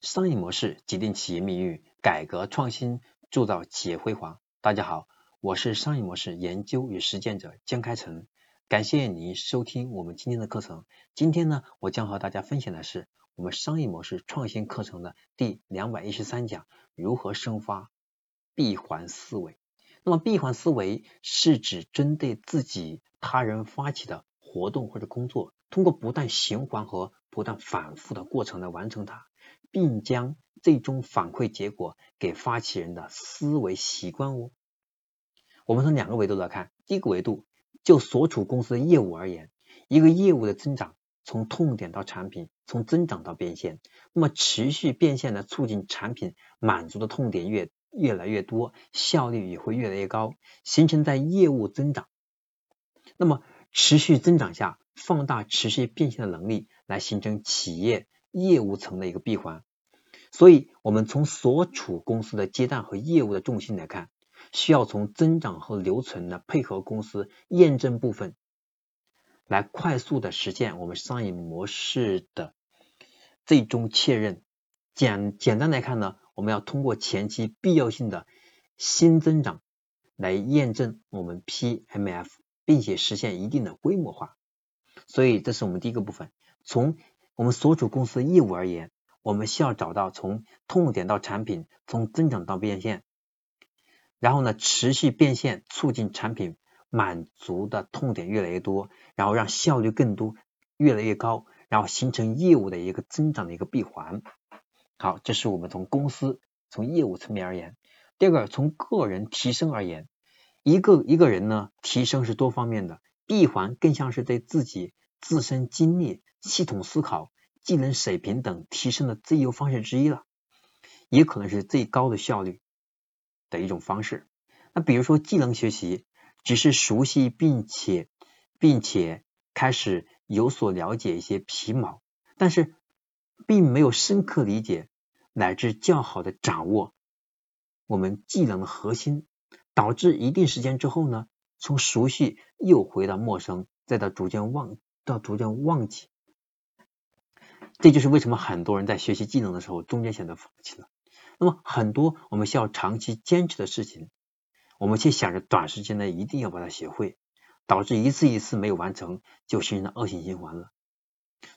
商业模式决定企业命运，改革创新铸造企业辉煌。大家好，我是商业模式研究与实践者江开成，感谢您收听我们今天的课程。今天呢，我将和大家分享的是我们商业模式创新课程的第两百一十三讲：如何生发闭环思维。那么，闭环思维是指针对自己、他人发起的活动或者工作，通过不断循环和不断反复的过程来完成它。并将最终反馈结果给发起人的思维习惯哦。我们从两个维度来看，第一个维度就所处公司的业务而言，一个业务的增长从痛点到产品，从增长到变现，那么持续变现的促进产品满足的痛点越越来越多，效率也会越来越高，形成在业务增长。那么持续增长下，放大持续变现的能力，来形成企业。业务层的一个闭环，所以我们从所处公司的阶段和业务的重心来看，需要从增长和留存的配合公司验证部分，来快速的实现我们商业模式的最终确认。简简单来看呢，我们要通过前期必要性的新增长来验证我们 PMF，并且实现一定的规模化。所以这是我们第一个部分，从我们所处公司的业务而言，我们需要找到从痛点到产品，从增长到变现，然后呢持续变现，促进产品满足的痛点越来越多，然后让效率更多，越来越高，然后形成业务的一个增长的一个闭环。好，这是我们从公司从业务层面而言。第二个，从个人提升而言，一个一个人呢提升是多方面的，闭环更像是对自己自身经历。系统思考、技能水平等提升的最优方式之一了，也可能是最高的效率的一种方式。那比如说技能学习，只是熟悉并且并且开始有所了解一些皮毛，但是并没有深刻理解乃至较好的掌握我们技能的核心，导致一定时间之后呢，从熟悉又回到陌生，再到逐渐忘到逐渐忘记。这就是为什么很多人在学习技能的时候中间选择放弃了。那么很多我们需要长期坚持的事情，我们却想着短时间内一定要把它学会，导致一次一次没有完成，就形成了恶性循环了。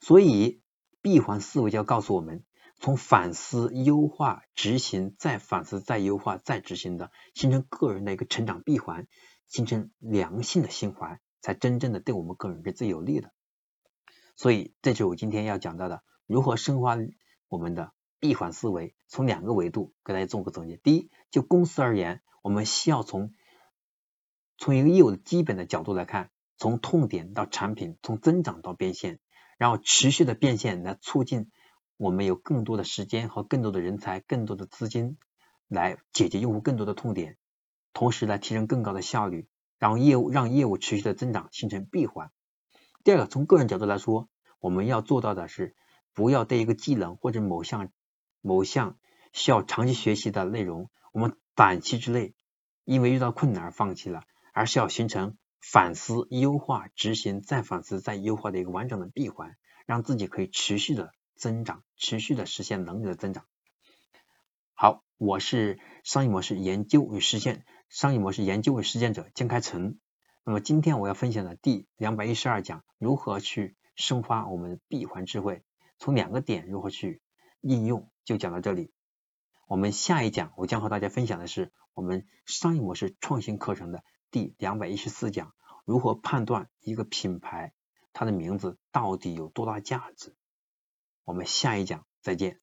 所以闭环思维就要告诉我们，从反思、优化、执行，再反思、再优化、再执行的，形成个人的一个成长闭环，形成良性的循环，才真正的对我们个人是最有利的。所以，这就是我今天要讲到的，如何深化我们的闭环思维。从两个维度给大家做个总结。第一，就公司而言，我们需要从从一个业务的基本的角度来看，从痛点到产品，从增长到变现，然后持续的变现来促进我们有更多的时间和更多的人才、更多的资金来解决用户更多的痛点，同时来提升更高的效率，让业务让业务持续的增长，形成闭环。第二个，从个人角度来说，我们要做到的是，不要对一个技能或者某项某项需要长期学习的内容，我们短期之内因为遇到困难而放弃了，而是要形成反思、优化、执行、再反思、再优化的一个完整的闭环，让自己可以持续的增长，持续的实现能力的增长。好，我是商业模式研究与实践商业模式研究与实践者江开成。那么今天我要分享的第两百一十二讲，如何去深化我们闭环智慧，从两个点如何去应用，就讲到这里。我们下一讲我将和大家分享的是我们商业模式创新课程的第两百一十四讲，如何判断一个品牌它的名字到底有多大价值。我们下一讲再见。